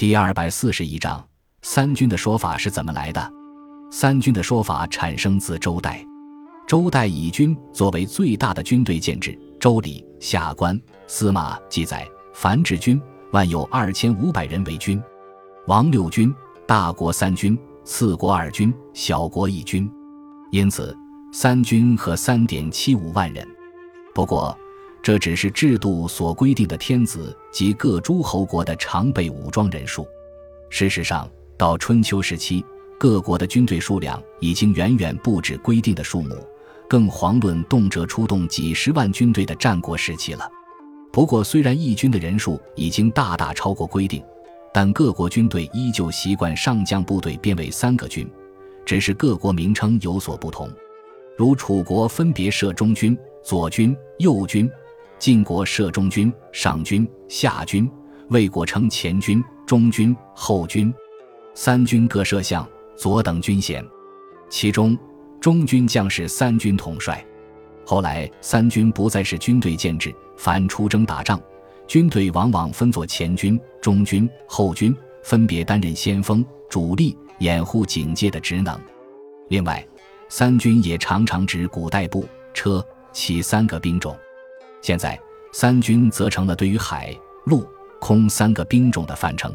第二百四十一章，三军的说法是怎么来的？三军的说法产生自周代，周代以军作为最大的军队建制，《周礼·下官·司马》记载：“凡治军，万有二千五百人为军。王六军，大国三军，次国二军，小国一军。因此，三军和三点七五万人。不过，这只是制度所规定的天子及各诸侯国的常备武装人数。事实上，到春秋时期，各国的军队数量已经远远不止规定的数目，更遑论动辄出动几十万军队的战国时期了。不过，虽然义军的人数已经大大超过规定，但各国军队依旧习惯上将部队编为三个军，只是各国名称有所不同。如楚国分别设中军、左军、右军。晋国设中军、上军、下军；魏国称前军、中军、后军。三军各设相、左等军衔，其中中军将是三军统帅。后来三军不再是军队建制，凡出征打仗，军队往往分作前军、中军、后军，分别担任先锋、主力、掩护警戒的职能。另外，三军也常常指古代步、车、骑三个兵种。现在，三军则成了对于海陆空三个兵种的泛称。